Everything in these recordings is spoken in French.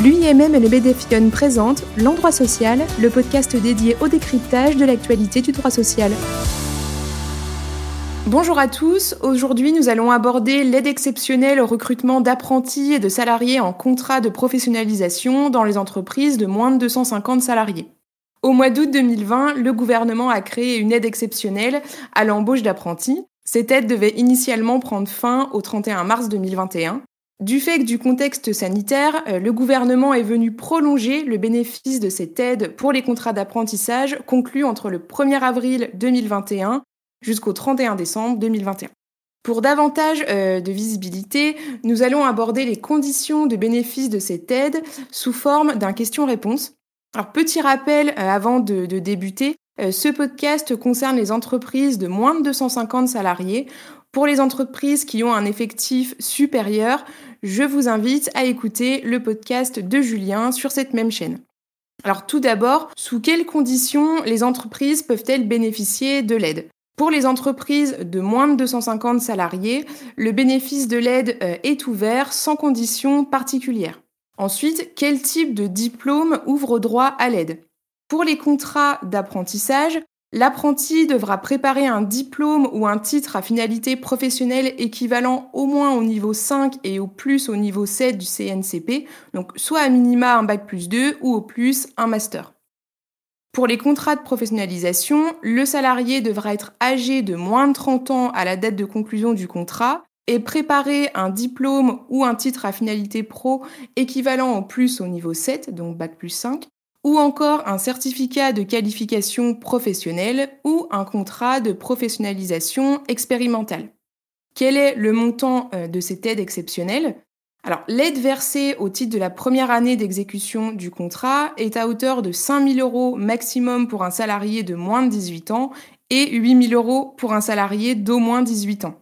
L'UIMM et le BDFION présentent L'Endroit Social, le podcast dédié au décryptage de l'actualité du droit social. Bonjour à tous, aujourd'hui nous allons aborder l'aide exceptionnelle au recrutement d'apprentis et de salariés en contrat de professionnalisation dans les entreprises de moins de 250 salariés. Au mois d'août 2020, le gouvernement a créé une aide exceptionnelle à l'embauche d'apprentis. Cette aide devait initialement prendre fin au 31 mars 2021. Du fait du contexte sanitaire, euh, le gouvernement est venu prolonger le bénéfice de cette aide pour les contrats d'apprentissage conclus entre le 1er avril 2021 jusqu'au 31 décembre 2021. Pour davantage euh, de visibilité, nous allons aborder les conditions de bénéfice de cette aide sous forme d'un question-réponse. Alors petit rappel euh, avant de, de débuter, ce podcast concerne les entreprises de moins de 250 salariés. Pour les entreprises qui ont un effectif supérieur, je vous invite à écouter le podcast de Julien sur cette même chaîne. Alors tout d'abord, sous quelles conditions les entreprises peuvent-elles bénéficier de l'aide? Pour les entreprises de moins de 250 salariés, le bénéfice de l'aide euh, est ouvert sans conditions particulières. Ensuite, quel type de diplôme ouvre droit à l'aide? Pour les contrats d'apprentissage, L'apprenti devra préparer un diplôme ou un titre à finalité professionnelle équivalent au moins au niveau 5 et au plus au niveau 7 du CNCP, donc soit à minima un bac plus 2 ou au plus un master. Pour les contrats de professionnalisation, le salarié devra être âgé de moins de 30 ans à la date de conclusion du contrat et préparer un diplôme ou un titre à finalité pro équivalent au plus au niveau 7, donc bac plus 5, ou encore un certificat de qualification professionnelle ou un contrat de professionnalisation expérimentale. Quel est le montant euh, de cette aide exceptionnelle? L'aide versée au titre de la première année d'exécution du contrat est à hauteur de 5 000 euros maximum pour un salarié de moins de 18 ans et 8 000 euros pour un salarié d'au moins 18 ans.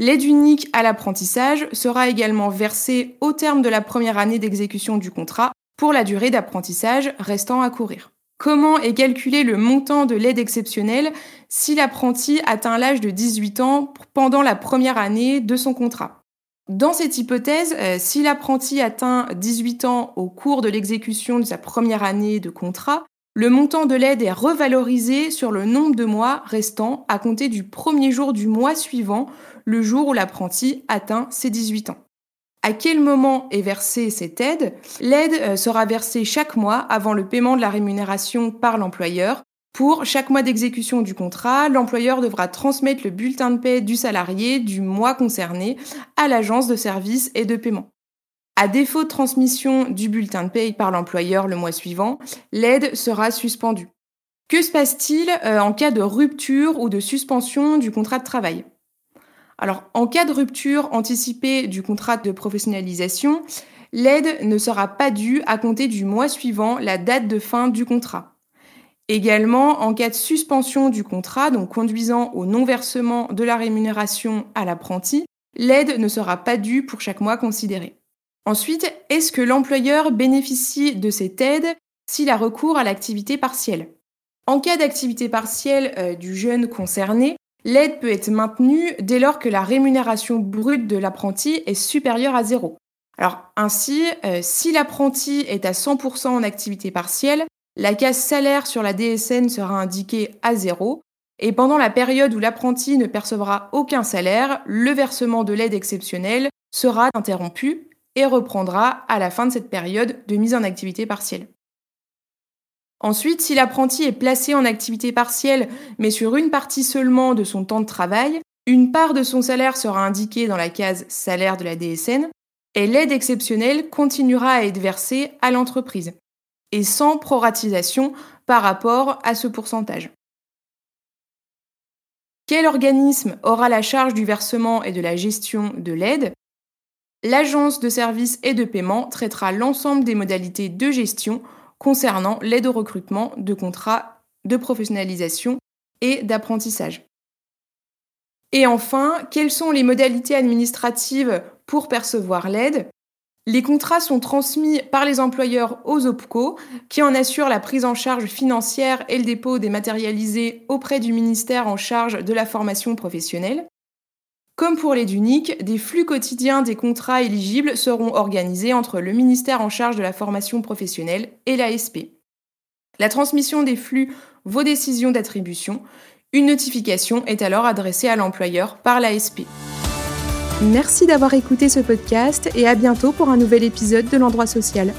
L'aide unique à l'apprentissage sera également versée au terme de la première année d'exécution du contrat pour la durée d'apprentissage restant à courir. Comment est calculé le montant de l'aide exceptionnelle si l'apprenti atteint l'âge de 18 ans pendant la première année de son contrat? Dans cette hypothèse, euh, si l'apprenti atteint 18 ans au cours de l'exécution de sa première année de contrat, le montant de l'aide est revalorisé sur le nombre de mois restants à compter du premier jour du mois suivant, le jour où l'apprenti atteint ses 18 ans. À quel moment est versée cette aide L'aide euh, sera versée chaque mois avant le paiement de la rémunération par l'employeur. Pour chaque mois d'exécution du contrat, l'employeur devra transmettre le bulletin de paie du salarié du mois concerné à l'agence de services et de paiement. À défaut de transmission du bulletin de paie par l'employeur le mois suivant, l'aide sera suspendue. Que se passe-t-il euh, en cas de rupture ou de suspension du contrat de travail? Alors, en cas de rupture anticipée du contrat de professionnalisation, l'aide ne sera pas due à compter du mois suivant la date de fin du contrat. Également, en cas de suspension du contrat, donc conduisant au non-versement de la rémunération à l'apprenti, l'aide ne sera pas due pour chaque mois considéré. Ensuite, est-ce que l'employeur bénéficie de cette aide s'il a recours à l'activité partielle? En cas d'activité partielle euh, du jeune concerné, L'aide peut être maintenue dès lors que la rémunération brute de l'apprenti est supérieure à zéro. Alors ainsi, euh, si l'apprenti est à 100% en activité partielle, la case salaire sur la DSN sera indiquée à zéro. Et pendant la période où l'apprenti ne percevra aucun salaire, le versement de l'aide exceptionnelle sera interrompu et reprendra à la fin de cette période de mise en activité partielle. Ensuite, si l'apprenti est placé en activité partielle, mais sur une partie seulement de son temps de travail, une part de son salaire sera indiquée dans la case salaire de la DSN et l'aide exceptionnelle continuera à être versée à l'entreprise, et sans proratisation par rapport à ce pourcentage. Quel organisme aura la charge du versement et de la gestion de l'aide? L'agence de services et de paiement traitera l'ensemble des modalités de gestion concernant l'aide au recrutement de contrats de professionnalisation et d'apprentissage. Et enfin, quelles sont les modalités administratives pour percevoir l'aide? Les contrats sont transmis par les employeurs aux OPCO, qui en assurent la prise en charge financière et le dépôt dématérialisé auprès du ministère en charge de la formation professionnelle. Comme pour les DUNIC, des flux quotidiens des contrats éligibles seront organisés entre le ministère en charge de la formation professionnelle et l'ASP. La transmission des flux vos décisions d'attribution. Une notification est alors adressée à l'employeur par l'ASP. Merci d'avoir écouté ce podcast et à bientôt pour un nouvel épisode de l'endroit social.